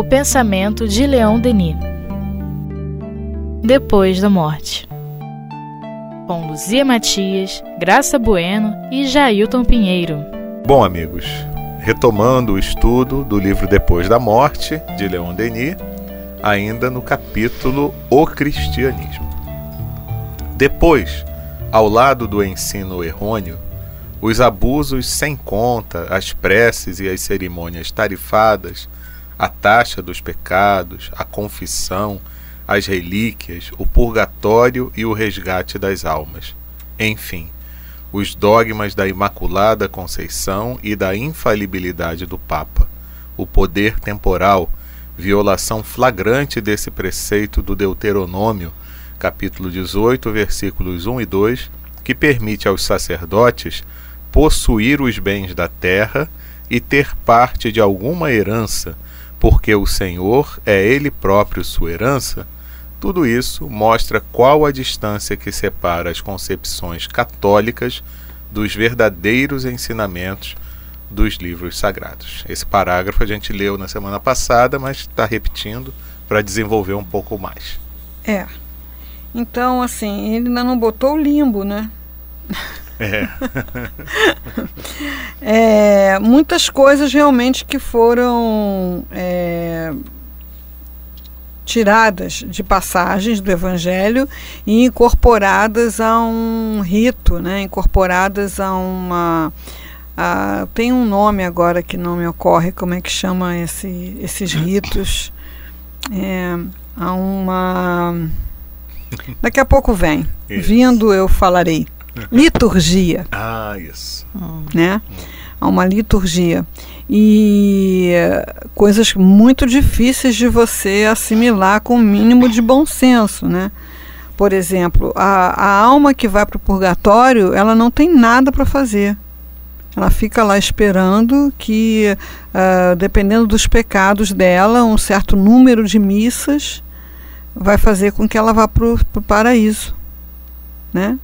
O pensamento de Leão Denis. Depois da morte. Com Luzia Matias, Graça Bueno e Jailton Pinheiro. Bom, amigos, retomando o estudo do livro Depois da Morte, de Leon Denis, ainda no capítulo O Cristianismo. Depois, ao lado do ensino errôneo, os abusos sem conta, as preces e as cerimônias tarifadas, a taxa dos pecados, a confissão, as relíquias, o purgatório e o resgate das almas. Enfim, os dogmas da Imaculada Conceição e da infalibilidade do Papa, o poder temporal, violação flagrante desse preceito do Deuteronômio, capítulo 18, versículos 1 e 2, que permite aos sacerdotes possuir os bens da terra e ter parte de alguma herança, porque o Senhor é Ele próprio sua herança, tudo isso mostra qual a distância que separa as concepções católicas dos verdadeiros ensinamentos dos livros sagrados. Esse parágrafo a gente leu na semana passada, mas está repetindo para desenvolver um pouco mais. É. Então, assim, ele ainda não botou o limbo, né? É. é, muitas coisas realmente que foram é, tiradas de passagens do Evangelho e incorporadas a um rito, né? incorporadas a uma. A, tem um nome agora que não me ocorre, como é que chama esse, esses ritos? É, a uma. Daqui a pouco vem. Isso. Vindo eu falarei. Liturgia. Ah, isso. Né? A uma liturgia e coisas muito difíceis de você assimilar com o mínimo de bom senso, né? Por exemplo, a, a alma que vai para o purgatório, ela não tem nada para fazer. Ela fica lá esperando que, uh, dependendo dos pecados dela, um certo número de missas vai fazer com que ela vá para o paraíso, né?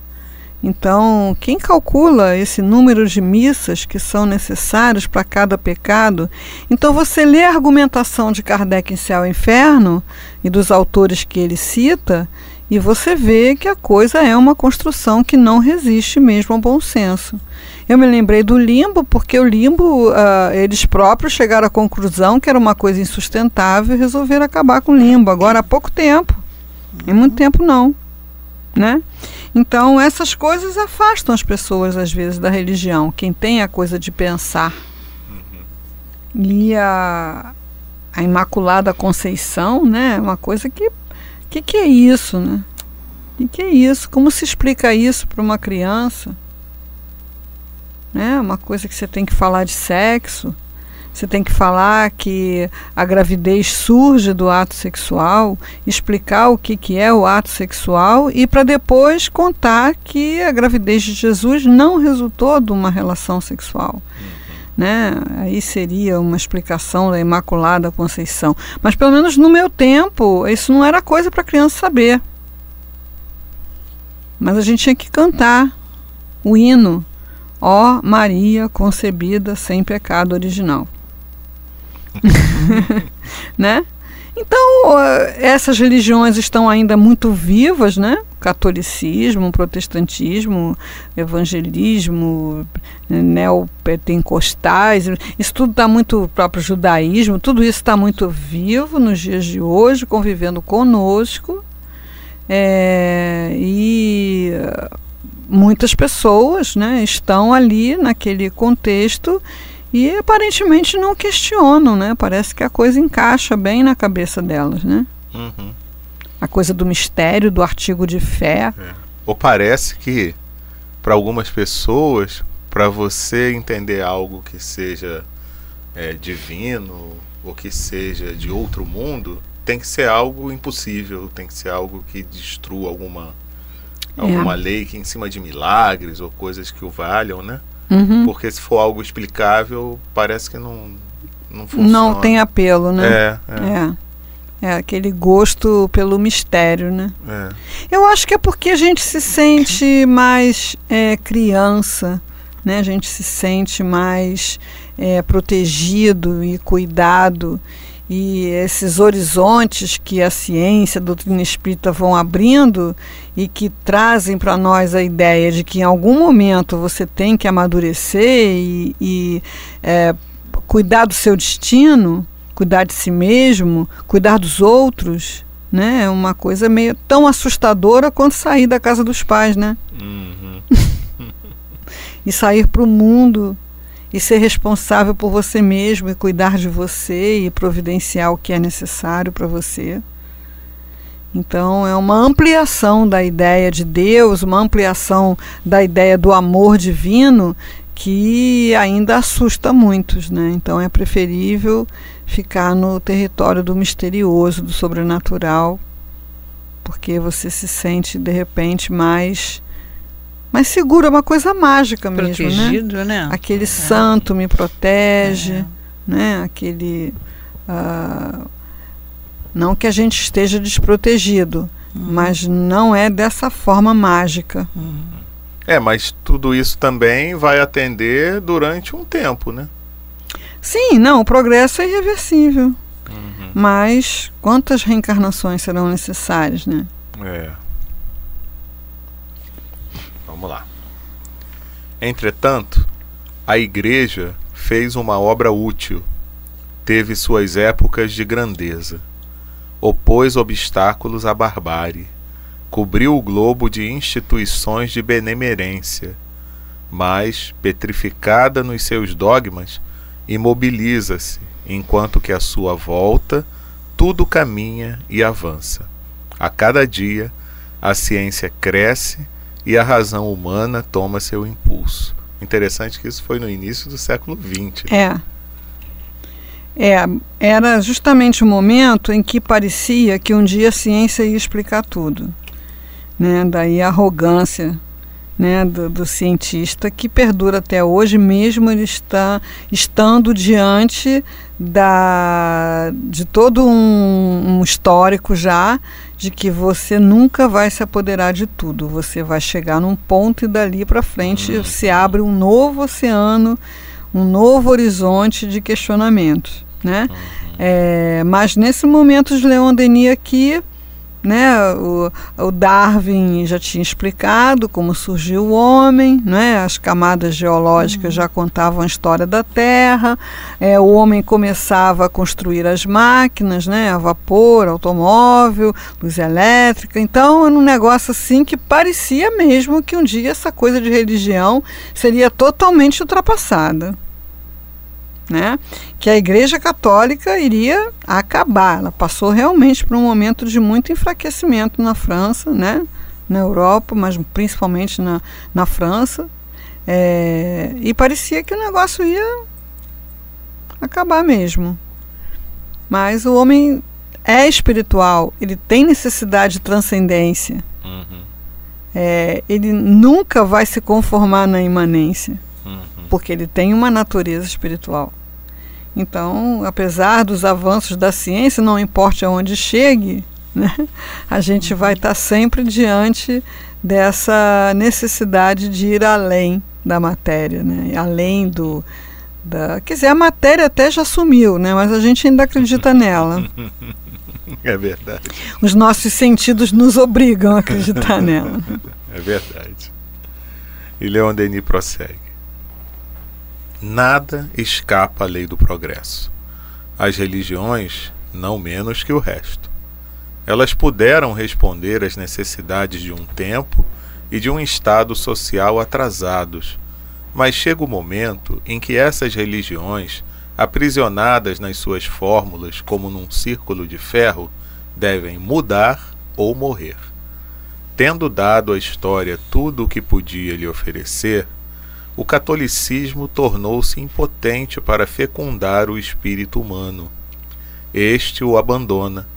Então, quem calcula esse número de missas que são necessários para cada pecado? Então, você lê a argumentação de Kardec em Céu e Inferno e dos autores que ele cita, e você vê que a coisa é uma construção que não resiste mesmo ao bom senso. Eu me lembrei do limbo, porque o limbo, uh, eles próprios chegaram à conclusão que era uma coisa insustentável e resolveram acabar com o limbo. Agora há pouco tempo. Em muito tempo não. Né? Então, essas coisas afastam as pessoas, às vezes, da religião. Quem tem a coisa de pensar. Uhum. E a, a Imaculada Conceição, né? Uma coisa que. O que, que é isso, né? O que, que é isso? Como se explica isso para uma criança? Né? Uma coisa que você tem que falar de sexo. Você tem que falar que a gravidez surge do ato sexual, explicar o que, que é o ato sexual e para depois contar que a gravidez de Jesus não resultou de uma relação sexual. Uhum. Né? Aí seria uma explicação da Imaculada Conceição. Mas pelo menos no meu tempo, isso não era coisa para criança saber. Mas a gente tinha que cantar o hino. Ó Maria concebida sem pecado original. né? Então, essas religiões estão ainda muito vivas, né? Catolicismo, protestantismo, evangelismo, neopentecostais, isso tudo está muito, o próprio judaísmo, tudo isso está muito vivo nos dias de hoje, convivendo conosco. É, e muitas pessoas né, estão ali naquele contexto e aparentemente não questionam, né? Parece que a coisa encaixa bem na cabeça delas, né? Uhum. A coisa do mistério, do artigo de fé. É. Ou parece que, para algumas pessoas, para você entender algo que seja é, divino ou que seja de outro mundo, tem que ser algo impossível, tem que ser algo que destrua alguma, alguma é. lei que em cima de milagres ou coisas que o valham, né? Uhum. Porque se for algo explicável, parece que não, não funciona. Não tem apelo, né? É, é. é. É aquele gosto pelo mistério, né? É. Eu acho que é porque a gente se sente mais é, criança, né? A gente se sente mais é, protegido e cuidado e esses horizontes que a ciência, a doutrina espírita vão abrindo e que trazem para nós a ideia de que em algum momento você tem que amadurecer e, e é, cuidar do seu destino, cuidar de si mesmo, cuidar dos outros, né? É uma coisa meio tão assustadora quanto sair da casa dos pais, né? Uhum. e sair para o mundo e ser responsável por você mesmo e cuidar de você e providenciar o que é necessário para você. Então, é uma ampliação da ideia de Deus, uma ampliação da ideia do amor divino que ainda assusta muitos, né? Então, é preferível ficar no território do misterioso, do sobrenatural, porque você se sente de repente mais mais seguro, é uma coisa mágica mesmo, né? Protegido, né? né? Aquele é. santo me protege, é. né? Aquele uh, não que a gente esteja desprotegido, uhum. mas não é dessa forma mágica. Uhum. É, mas tudo isso também vai atender durante um tempo, né? Sim, não, o progresso é irreversível. Uhum. Mas quantas reencarnações serão necessárias, né? É. Vamos lá. Entretanto, a igreja fez uma obra útil, teve suas épocas de grandeza, opôs obstáculos à barbárie, cobriu o globo de instituições de benemerência, mas, petrificada nos seus dogmas, imobiliza-se, enquanto que à sua volta tudo caminha e avança. A cada dia, a ciência cresce e a razão humana toma seu impulso. Interessante que isso foi no início do século XX. É. É, era justamente o momento em que parecia que um dia a ciência ia explicar tudo. Né? Daí a arrogância né, do, do, cientista que perdura até hoje, mesmo ele está estando diante da, de todo um, um, histórico já de que você nunca vai se apoderar de tudo. Você vai chegar num ponto e dali para frente uhum. se abre um novo oceano, um novo horizonte de questionamentos, né? Uhum. É, mas nesse momento de Leon Denis aqui né? O, o, Darwin já tinha explicado como surgiu o homem, né? as camadas geológicas uhum. já contavam a história da Terra, é, o homem começava a construir as máquinas, né? a vapor, automóvel, luz elétrica. Então era um negócio assim que parecia mesmo que um dia essa coisa de religião seria totalmente ultrapassada né, que a Igreja Católica iria acabar. Ela passou realmente por um momento de muito enfraquecimento na França, né, na Europa, mas principalmente na, na França. É, e parecia que o negócio ia acabar mesmo. Mas o homem é espiritual, ele tem necessidade de transcendência. Uhum. É, ele nunca vai se conformar na imanência porque ele tem uma natureza espiritual. Então, apesar dos avanços da ciência, não importa aonde chegue, né, a gente vai estar sempre diante dessa necessidade de ir além da matéria, né, além do. Da, quer dizer, a matéria até já sumiu, né, mas a gente ainda acredita nela. É verdade. Os nossos sentidos nos obrigam a acreditar nela. É verdade. E Leon Denis prossegue. Nada escapa à lei do progresso. As religiões, não menos que o resto. Elas puderam responder às necessidades de um tempo e de um estado social atrasados, mas chega o momento em que essas religiões, aprisionadas nas suas fórmulas como num círculo de ferro, devem mudar ou morrer. Tendo dado à história tudo o que podia lhe oferecer, o catolicismo tornou-se impotente para fecundar o espírito humano. Este o abandona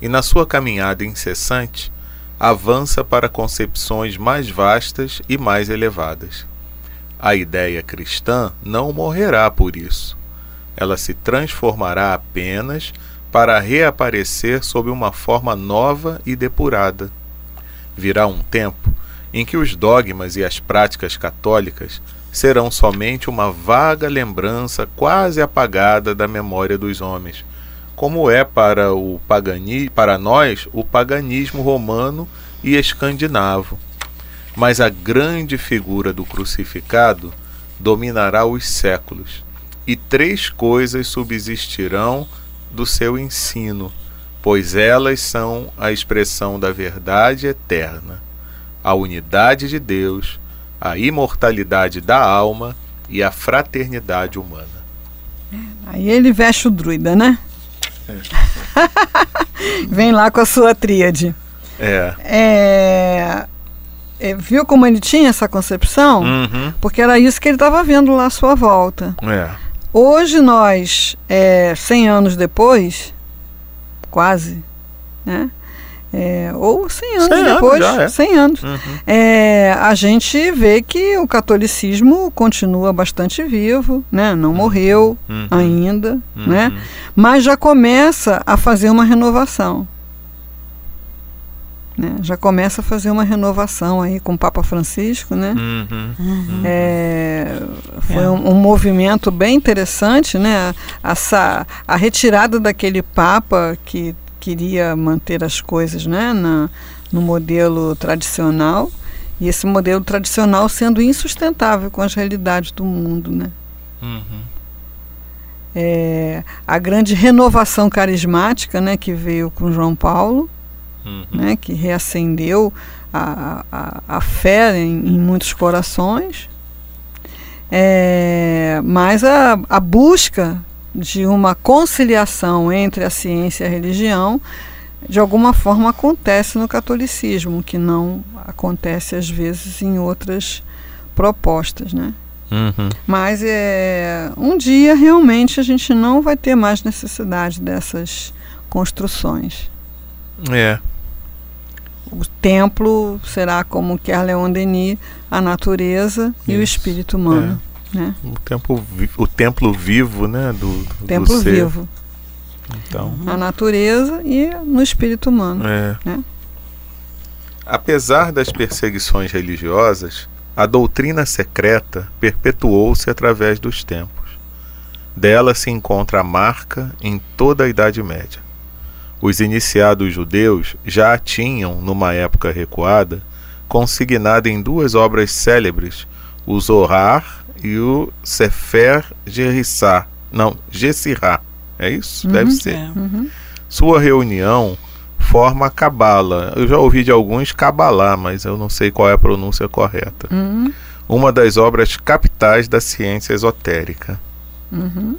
e, na sua caminhada incessante, avança para concepções mais vastas e mais elevadas. A ideia cristã não morrerá por isso. Ela se transformará apenas para reaparecer sob uma forma nova e depurada. Virá um tempo em que os dogmas e as práticas católicas serão somente uma vaga lembrança quase apagada da memória dos homens, como é para o pagani, para nós o paganismo romano e escandinavo. Mas a grande figura do crucificado dominará os séculos, e três coisas subsistirão do seu ensino, pois elas são a expressão da verdade eterna, a unidade de Deus, a imortalidade da alma e a fraternidade humana. Aí ele veste o druida, né? É. Vem lá com a sua tríade. É. é. é viu como ele tinha essa concepção? Uhum. Porque era isso que ele estava vendo lá à sua volta. É. Hoje nós, é, 100 anos depois, quase, né? É, ou 100 anos 100 depois, anos é. 100 anos, uhum. é, a gente vê que o catolicismo continua bastante vivo, né? não morreu uhum. ainda, uhum. né? mas já começa a fazer uma renovação. Né? Já começa a fazer uma renovação aí com o Papa Francisco, né? Uhum, uhum. É, foi um, um, movimento bem interessante, né? Essa, a retirada daquele Papa que queria manter as coisas né, na, no modelo tradicional e esse modelo tradicional sendo insustentável com as realidades do mundo, né? Uhum. É, a grande renovação carismática, né, que veio com João Paulo, uhum. né, que reacendeu a, a, a fé em, em muitos corações, é, mas a, a busca de uma conciliação entre a ciência e a religião, de alguma forma acontece no catolicismo, que não acontece às vezes em outras propostas, né? Uhum. Mas é, um dia realmente a gente não vai ter mais necessidade dessas construções. É. O templo será como quer Leon Denis, a natureza Isso. e o espírito humano. É. Né? O, templo, o templo vivo né, do, do templo do ser. vivo. Então, a natureza e no espírito humano. É. Né? Apesar das perseguições religiosas, a doutrina secreta perpetuou-se através dos tempos. Dela se encontra a marca em toda a Idade Média. Os iniciados judeus já a tinham, numa época recuada, consignada em duas obras célebres, o Zohar e o Sefer Gerissá. Não, Gessirá. É isso? Uhum, Deve ser. É. Uhum. Sua reunião forma a Cabala. Eu já ouvi de alguns Cabalá, mas eu não sei qual é a pronúncia correta. Uhum. Uma das obras capitais da ciência esotérica. Uhum.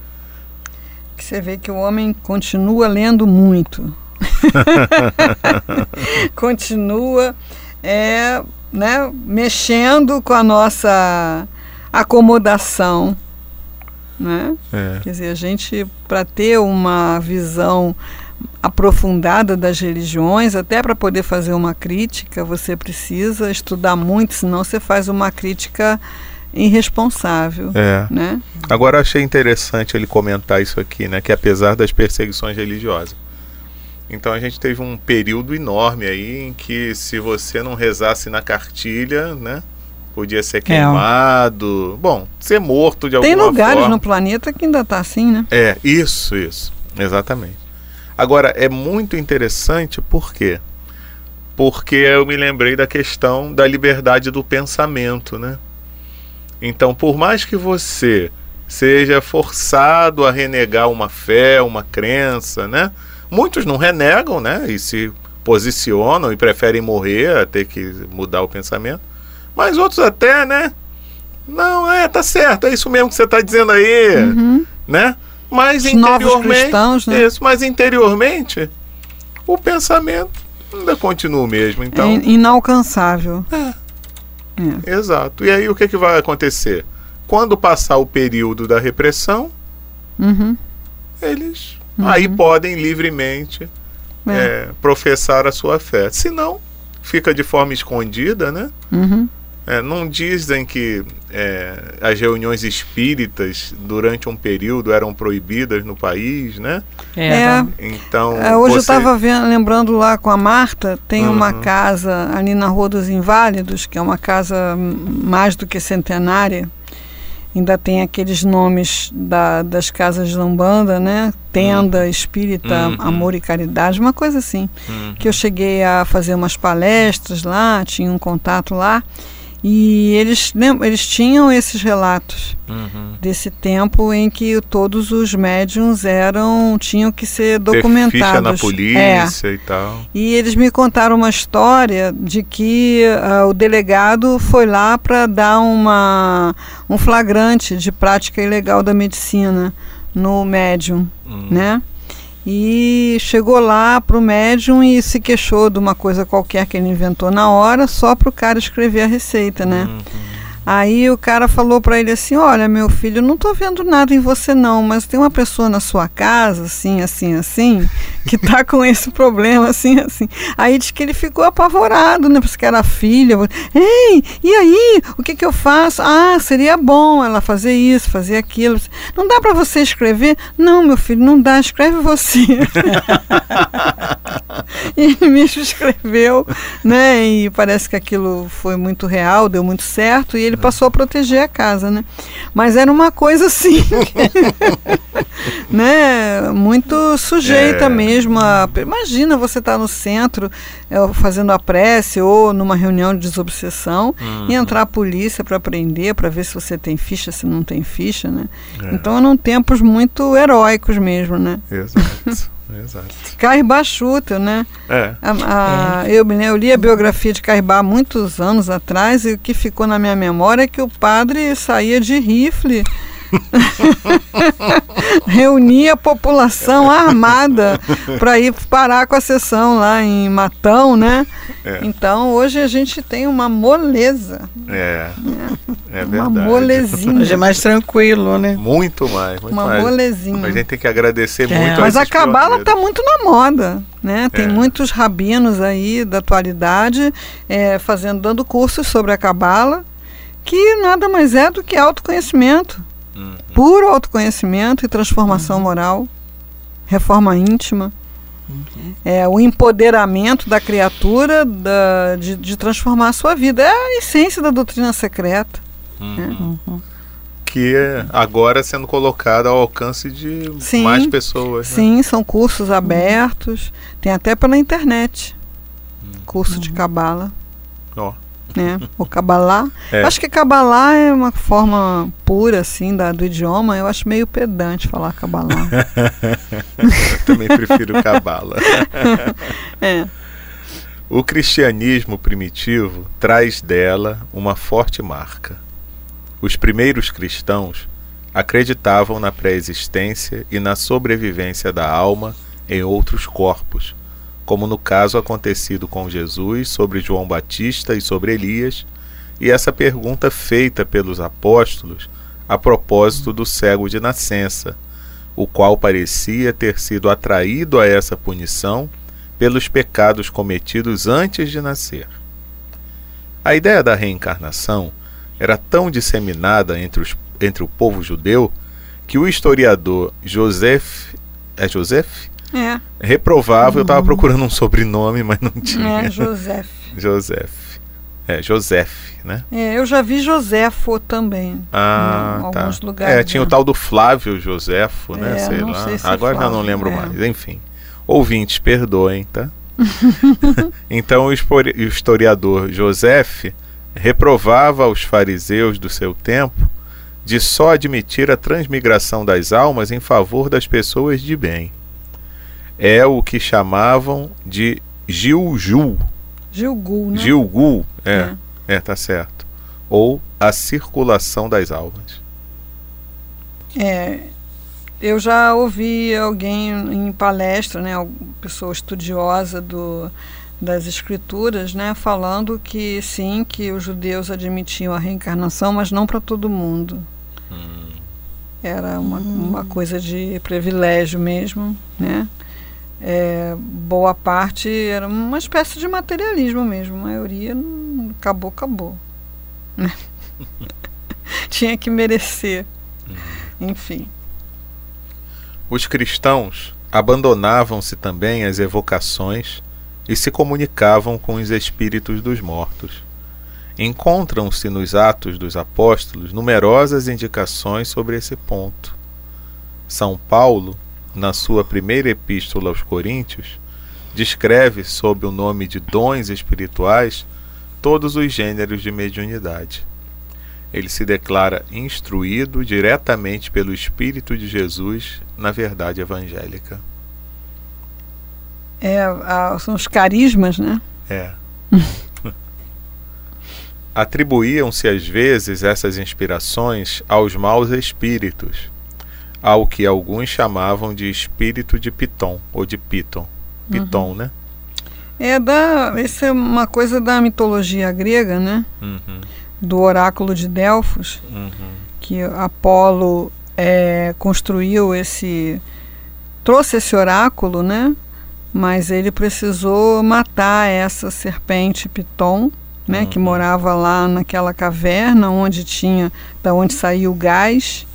Que você vê que o homem continua lendo muito. continua é, né, mexendo com a nossa acomodação. Né? É. Quer dizer, a gente, para ter uma visão aprofundada das religiões, até para poder fazer uma crítica, você precisa estudar muito, senão você faz uma crítica irresponsável. É. Né? Agora achei interessante ele comentar isso aqui, né? Que apesar das perseguições religiosas. Então a gente teve um período enorme aí em que se você não rezasse na cartilha, né? Podia ser é. queimado. É. Bom, ser morto de alguma forma. Tem lugares forma. no planeta que ainda está assim, né? É, isso, isso. Exatamente. Agora, é muito interessante por quê? Porque eu me lembrei da questão da liberdade do pensamento, né? Então, por mais que você seja forçado a renegar uma fé, uma crença, né? Muitos não renegam, né? E se posicionam e preferem morrer a ter que mudar o pensamento. Mas outros até, né? Não, é, tá certo, é isso mesmo que você está dizendo aí, uhum. né? Mas Os interiormente, cristãos, né? isso, mas interiormente o pensamento ainda continua o mesmo, então é inalcançável. É. é. Exato. E aí o que, que vai acontecer? Quando passar o período da repressão, uhum. eles uhum. aí podem livremente é. É, professar a sua fé. Se não, fica de forma escondida, né? Uhum. É, não dizem que é, as reuniões espíritas durante um período eram proibidas no país, né? É. Então. É, hoje você... eu estava lembrando lá com a Marta, tem uhum. uma casa ali na Rua dos Inválidos, que é uma casa mais do que centenária. ainda tem aqueles nomes da, das casas de Umbanda, né? Tenda, Espírita, Uhum. Amor e Caridade, uma coisa assim. Uhum. Que eu cheguei a fazer umas palestras lá, tinha um contato lá, e eles, eles tinham esses relatos Uhum. desse tempo em que todos os médiums eram tinham que ser Ter ficha documentados. na É. polícia e tal. E eles me contaram uma história de que ah, o delegado foi lá para dar uma, um flagrante de prática ilegal da medicina no médium, Hum. né? E chegou lá para o médium e se queixou de uma coisa qualquer que ele inventou na hora, só para o cara escrever a receita, né? Uhum. Aí o cara falou para ele assim: Olha, meu filho, não tô vendo nada em você não, mas tem uma pessoa na sua casa, assim, assim, assim, que tá com esse problema, assim, assim. Aí diz que ele ficou apavorado, né? Porque que era filha. Ei, e aí? O que que eu faço? Ah, seria bom ela fazer isso, fazer aquilo. Não dá para você escrever? Não, meu filho, não dá, escreve você. e ele mesmo escreveu, né? E parece que aquilo foi muito real, deu muito certo, e ele passou a proteger a casa, né? Mas era uma coisa assim, né? Muito sujeita É. mesmo a. Imagina você estar no centro é, fazendo a prece ou numa reunião de desobsessão Uhum. e entrar a polícia para prender, para ver se você tem ficha, se não tem ficha, né? É. Então eram tempos muito heróicos mesmo, né? Exato, exato. Schutter, né? É. A- a- eu, me lembro- eu li a biografia de Caribá há muitos anos atrás e o que ficou na minha memória é que o padre saía de rifle, reunia a população armada para ir parar com a sessão lá em Matão, né? É. Então hoje a gente tem uma moleza, É, é uma verdade. molezinha, Hoje é mais tranquilo, né? Muito mais, muito uma mais. molezinha. A gente tem que agradecer É. muito Mas a cabala está muito na moda, né? Tem É. muitos rabinos aí da atualidade é, fazendo, dando cursos sobre a cabala, que nada mais é do que autoconhecimento, Uhum. puro autoconhecimento e transformação moral, reforma íntima, é o empoderamento da criatura da- de, de transformar a sua vida. É a essência da doutrina secreta. Uhum. Que é agora sendo colocado ao alcance de Sim, mais pessoas. né? Sim, são cursos abertos, tem até pela internet, curso de cabala. Ó. né? O Kabbalah. É. Acho que Kabbalah é uma forma pura, assim, da, do idioma. Eu acho meio pedante falar Kabbalah. Eu também prefiro cabala. é. O cristianismo primitivo traz dela uma forte marca. Os primeiros cristãos acreditavam na pré-existência e na sobrevivência da alma em outros corpos, como no caso acontecido com Jesus sobre João Batista e sobre Elias, e essa pergunta feita pelos apóstolos a propósito do cego de nascença, o qual parecia ter sido atraído a essa punição pelos pecados cometidos antes de nascer. A ideia da reencarnação era tão disseminada entre, os, entre o povo judeu que o historiador Joseph. É Joseph? É, Reprovava, eu estava procurando um sobrenome, mas não tinha. é José. Joseph. É, Joseph, né? É, eu já vi Josefo também. Ah, Em tá. alguns lugares, é, tinha o né? tal do Flávio Josefo, né? É, sei não lá. sei se é Agora já não Flávio, lembro é. mais. Enfim. Ouvintes, perdoem, tá? então o o historiador Joseph reprovava os fariseus do seu tempo de só admitir a transmigração das almas em favor das pessoas de bem. É o que chamavam de Gilgul. Gilgul, né? Gilgul, é, é, tá certo. Ou a circulação das almas. É, eu já ouvi alguém em palestra, né, uma pessoa estudiosa do, das escrituras, né, falando que sim, que os judeus admitiam a reencarnação, mas não para todo mundo. Era uma, uma coisa de privilégio mesmo, né? É, boa parte era uma espécie de materialismo mesmo, a maioria não, acabou, acabou. né? Tinha que merecer. Enfim. Os cristãos abandonavam-se também às evocações e se comunicavam com os espíritos dos mortos. Encontram-se nos Atos dos Apóstolos numerosas indicações sobre esse ponto. São Paulo, na sua primeira epístola aos Coríntios, descreve sob o nome de dons espirituais todos os gêneros de mediunidade. Ele se declara instruído diretamente pelo Espírito de Jesus na verdade evangélica. É, são os carismas, né? É. Atribuíam-se às vezes essas inspirações aos maus espíritos, ao que alguns chamavam de espírito de Piton ou de Piton. Piton, uhum. né? É da, isso é uma coisa da mitologia grega, né? Uhum. Do oráculo de Delfos, uhum. que Apolo é, construiu esse, trouxe esse oráculo, né? Mas ele precisou matar essa serpente Piton né, que uhum. morava lá naquela caverna onde tinha, da onde saiu o gás,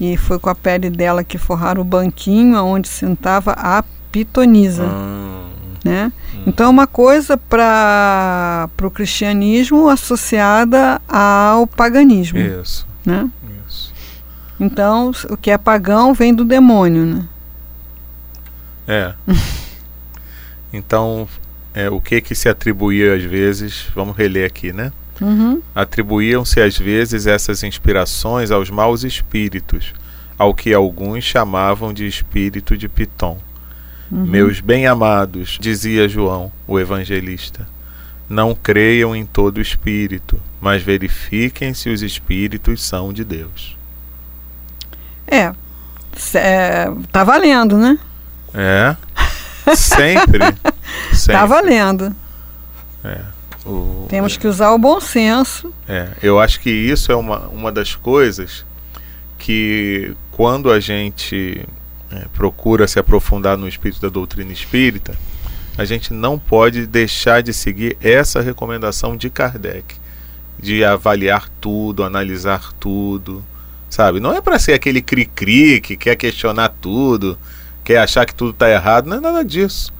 e foi com a pele dela que forraram o banquinho onde sentava a pitonisa. Uhum. Né? Uhum. Então, é uma coisa para o cristianismo associada ao paganismo. Isso. Né? Isso. Então, o que é pagão vem do demônio. Né? É. então, é, o que que se atribuía às vezes, vamos reler aqui, né? Uhum. Atribuíam-se às vezes essas inspirações aos maus espíritos, ao que alguns chamavam de espírito de Piton. Uhum. Meus bem-amados, dizia João, o evangelista, não creiam em todo espírito, mas verifiquem se os espíritos são de Deus. É, é tá valendo, né? É. Sempre. Sempre. Tá valendo. É. O, Temos que usar o bom senso. É, eu acho que isso é uma, uma das coisas que quando a gente é, procura se aprofundar no espírito da doutrina espírita, a gente não pode deixar de seguir essa recomendação de Kardec, de avaliar tudo, analisar tudo, sabe? Não é para ser aquele cri-cri que quer questionar tudo, quer achar que tudo está errado, não é nada disso.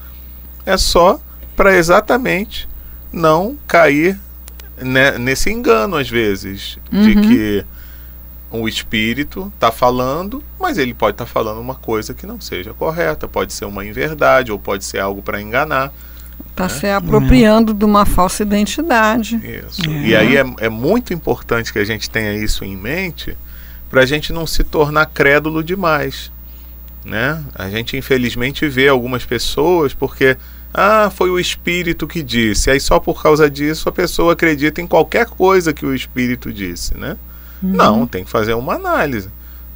É só para exatamente não cair né, nesse engano, às vezes, uhum. de que o espírito está falando, mas ele pode estar tá falando uma coisa que não seja correta, pode ser uma inverdade ou pode ser algo para enganar. Está né? se apropriando de uma falsa identidade. Isso. É. E aí é, é muito importante que a gente tenha isso em mente para a gente não se tornar crédulo demais né? A gente infelizmente vê algumas pessoas porque ah, foi o espírito que disse. Aí só por causa disso a pessoa acredita em qualquer coisa que o espírito disse, né? Uhum. Não, tem que fazer uma análise.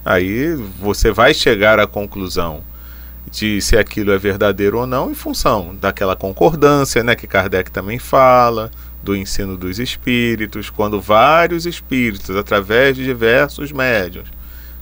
Aí você vai chegar à conclusão de se aquilo é verdadeiro ou não em função daquela concordância, né, que Kardec também fala, do ensino dos espíritos, quando vários espíritos, através de diversos médiuns,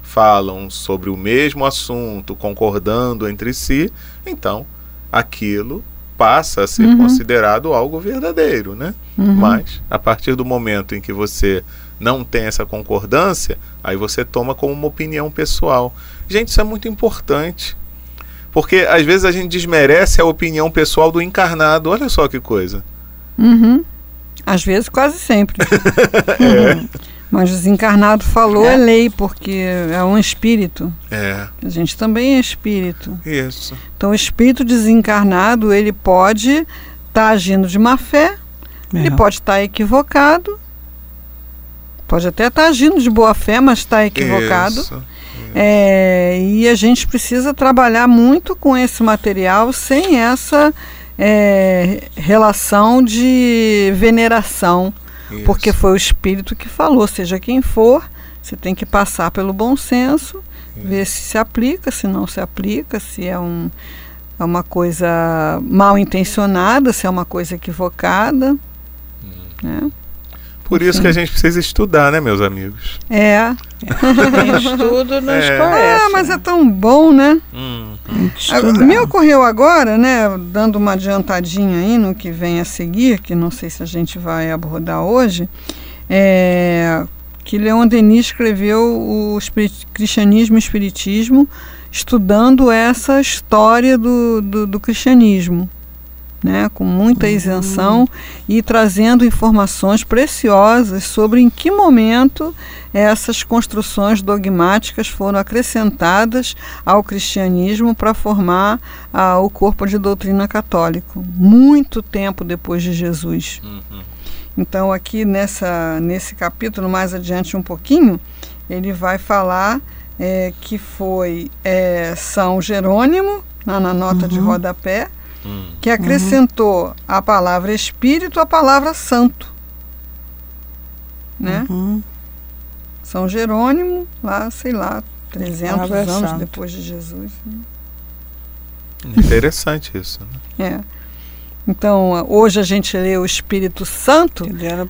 falam sobre o mesmo assunto, concordando entre si, então aquilo passa a ser uhum. considerado algo verdadeiro, né? Uhum. Mas a partir do momento em que você não tem essa concordância, aí você toma como uma opinião pessoal. Gente, isso é muito importante. Porque às vezes a gente desmerece a opinião pessoal do encarnado. Olha só que coisa. Uhum. Às vezes, quase sempre. é. Mas desencarnado falou é. é. lei, porque é um espírito. É. A gente também é espírito. Isso. Então o espírito desencarnado, ele pode estar tá agindo de má fé, é. ele pode estar tá equivocado, pode até estar tá agindo de boa fé, mas está equivocado. Isso. É, e a gente precisa trabalhar muito com esse material sem essa é, relação de veneração isso. Porque foi o Espírito que falou, seja quem for, você tem que passar pelo bom senso, Isso. ver se se aplica, se não se aplica, se é, um, é uma coisa mal intencionada, se é uma coisa equivocada. Hum. Né? Por isso que a gente precisa estudar, né, meus amigos? É. Estudo nos é. conhece. Ah, mas é tão bom, né? Hum. Me ocorreu agora, né, dando uma adiantadinha aí no que vem a seguir, que não sei se a gente vai abordar hoje, é, que Leon Denis escreveu o Espirit Cristianismo e Espiritismo, estudando essa história do, do, do cristianismo. Né, com muita Uhum. isenção e trazendo informações preciosas sobre em que momento essas construções dogmáticas foram acrescentadas ao cristianismo para formar ah, o corpo de doutrina católico, muito tempo depois de Jesus. Uhum. Então, aqui nessa, nesse capítulo, mais adiante um pouquinho, ele vai falar é, que foi é, São Jerônimo, lá na nota de rodapé, Hum. que acrescentou a palavra Espírito à palavra Santo. Né? Uhum. São Jerônimo, lá, sei lá, 300 Palavra anos Santo. depois de Jesus. né? Interessante isso. Né? É. Então, hoje a gente lê o Espírito Santo,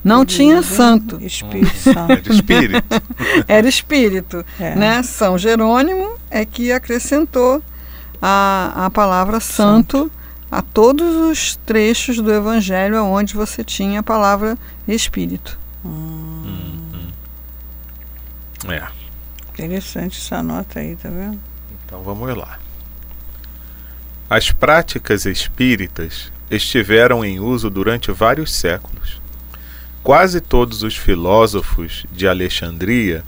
Não tinha Deus, hein? santo. Espírito É Santo. de espírito. era Espírito. É. né? São Jerônimo é que acrescentou a, a palavra santo, a todos os trechos do Evangelho onde você tinha a palavra Espírito. Uhum. É. Interessante essa nota aí, tá vendo? Então vamos lá. As práticas espíritas estiveram em uso durante vários séculos. Quase todos os filósofos de Alexandria,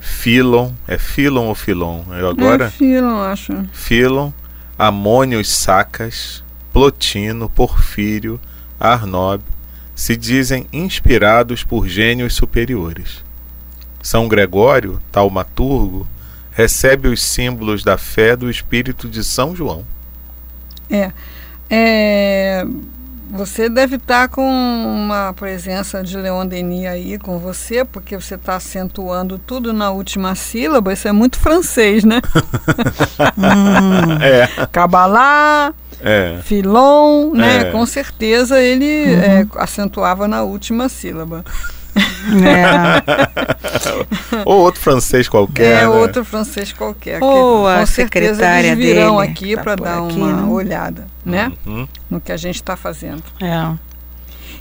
Filon, é Filon ou Filon? Eu agora É Filon, acho. Filon, Amônios Sacas, Plotino, Porfírio, Arnob, se dizem inspirados por gênios superiores. São Gregório, taumaturgo, recebe os símbolos da fé do espírito de São João. É, você deve estar com uma presença de Leon Denis aí com você, porque você está acentuando tudo na última sílaba. Isso é muito francês, né? Hum, É, Cabalá, é. Filon, né? É. Com certeza ele é, acentuava na última sílaba. É. Ou outro francês qualquer. é né? outro francês qualquer. que Ou com a certeza secretária eles virão dele aqui tá para dar aqui, uma né? olhada, né? Uhum. No que a gente está fazendo. é.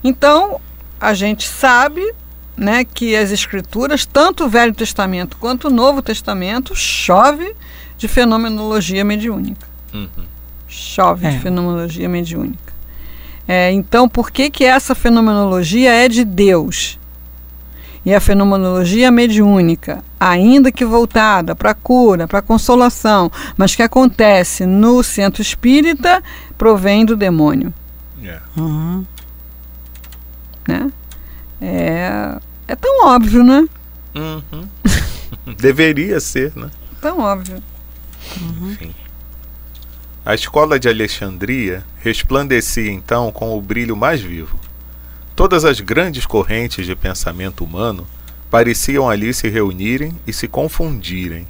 Então, a gente sabe né, que as escrituras, tanto o Velho Testamento quanto o Novo Testamento, chove de fenomenologia mediúnica. Uhum. Chove É. de fenomenologia mediúnica. É, então, por que, que essa fenomenologia é de Deus? E a fenomenologia mediúnica, ainda que voltada para a cura, para a consolação, mas que acontece no centro espírita, provém do demônio. É. Uhum. né? É, é tão óbvio, né? Uhum. Deveria ser, né? Tão óbvio. Enfim. A escola de Alexandria resplandecia então com o brilho mais vivo. Todas as grandes correntes de pensamento humano pareciam ali se reunirem e se confundirem.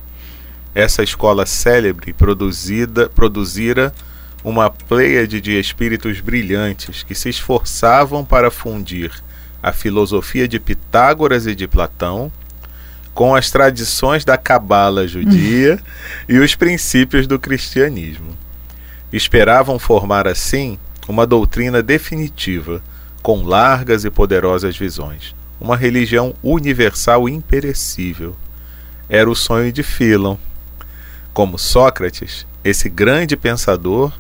Essa escola célebre produzida, produzira uma pleiade de espíritos brilhantes que se esforçavam para fundir a filosofia de Pitágoras e de Platão com as tradições da cabala judia e os princípios do cristianismo. Esperavam formar assim uma doutrina definitiva, com largas e poderosas visões, uma religião universal e imperecível. Era o sonho de Filon. Como Sócrates, esse grande pensador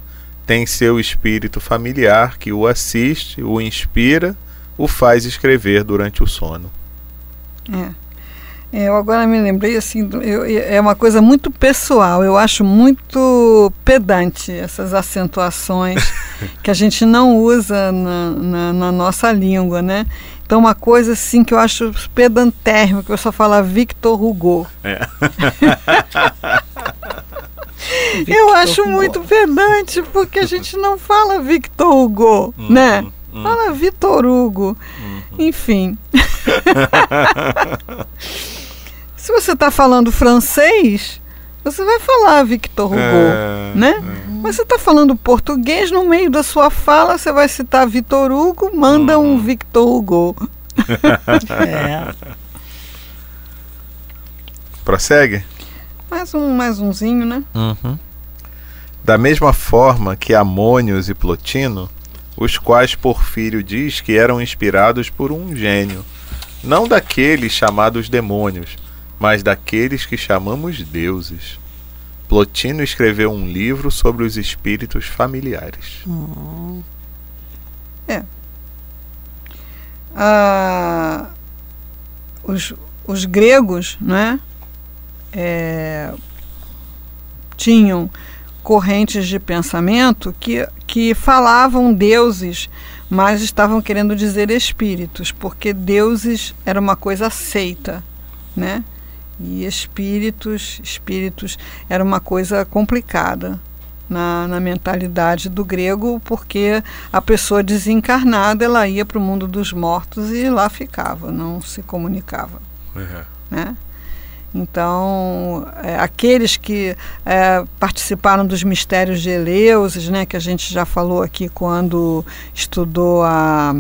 tem seu espírito familiar que o assiste, o inspira, o faz escrever durante o sono. É. É, Eu agora me lembrei assim, eu- é uma coisa muito pessoal. Eu acho muito pedante essas acentuações que a gente não usa na, na- na nossa língua, né? Então uma coisa assim que eu acho pedantérrimo, que eu só falo Victor Hugo. É. eu acho muito pedante porque a gente não fala Victor Hugo, né? Uhum. Fala Vitor Hugo. Enfim. Se você está falando francês, você vai falar Victor Hugo, É, né? Mas você está falando português, no meio da sua fala, você vai citar Vitor Hugo, manda um Victor Hugo. É. Prossegue? Mais um, mais umzinho, né? Da mesma forma que Amônios e Plotino, os quais Porfírio diz que eram inspirados por um gênio, não daqueles chamados demônios, mas daqueles que chamamos deuses. Plotino escreveu um livro sobre os espíritos familiares. Ah, os, os gregos né, é, tinham correntes de pensamento que, que falavam deuses, mas estavam querendo dizer espíritos, porque deuses era uma coisa aceita, né? E espíritos, espíritos era uma coisa complicada na, na mentalidade do grego, porque a pessoa desencarnada ela ia para o mundo dos mortos e lá ficava, não se comunicava. É. Né? Então, é, aqueles que é, participaram dos mistérios de Eleusis, né, que a gente já falou aqui quando estudou a,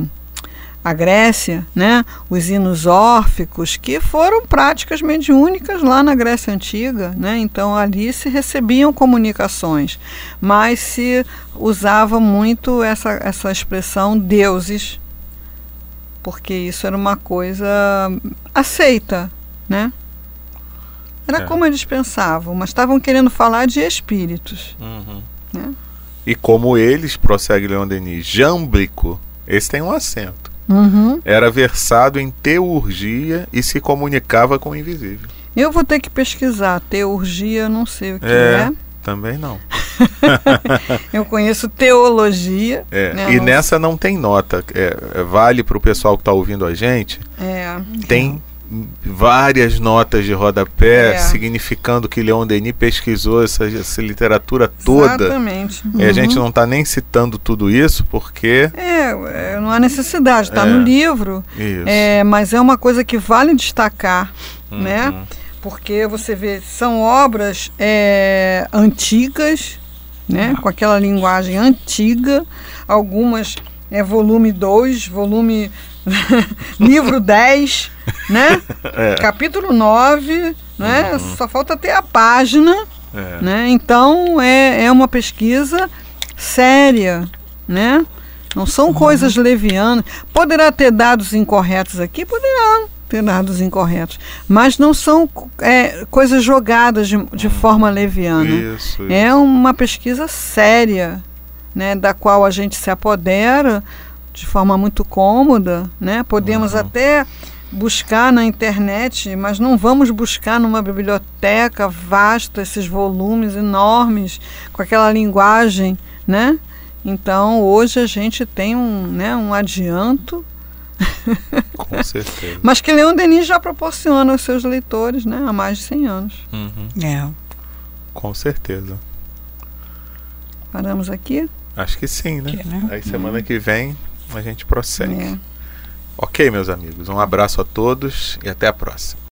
a Grécia, né, os hinos órficos, que foram práticas mediúnicas lá na Grécia Antiga. Né, então, ali se recebiam comunicações, mas se usava muito essa, essa expressão deuses, porque isso era uma coisa aceita, né? Era É. como eles pensavam, mas estavam querendo falar de espíritos. Uhum. Né? E como eles, prossegue Leon Denis, Jâmblico, esse tem um acento, Uhum. era versado em teurgia e se comunicava com o invisível. Eu vou ter que pesquisar. Teurgia, eu não sei o que É. é. Também não. Eu conheço teologia. É, né, e não- nessa não tem nota. É, é, vale para o pessoal que está ouvindo a gente. É, Tem várias notas de rodapé É. significando que Leon Denis pesquisou essa, essa literatura toda. exatamente. E a gente Uhum. não está nem citando tudo isso porque. É, é, não há necessidade, está É. no livro. Isso. É, mas é uma coisa que vale destacar, né? Uhum. porque você vê, são obras é, antigas, né, com aquela linguagem antiga, algumas é volume 2, volume livro 10, né? É. Capítulo 9, né? Uhum. Só falta ter a página, É. né? Então é, é uma pesquisa séria, né? Não são coisas levianas. Poderá ter dados incorretos aqui, poderá ter dados incorretos, mas não são é, coisas jogadas de, de forma leviana. Isso, isso. É uma pesquisa séria, né, da qual a gente se apodera de forma muito cômoda, né? Podemos Uhum. até buscar na internet, mas não vamos buscar numa biblioteca vasta esses volumes enormes com aquela linguagem, né? Então hoje a gente tem um, né, um adianto, Com certeza. mas que Leon Denis já proporciona aos seus leitores, né, há mais de 100 anos. Uhum. É. Com certeza. Paramos aqui? Acho que sim, né? Que, né? Aí semana que vem a gente prossegue. É. Ok, meus amigos. Um abraço a todos e até a próxima.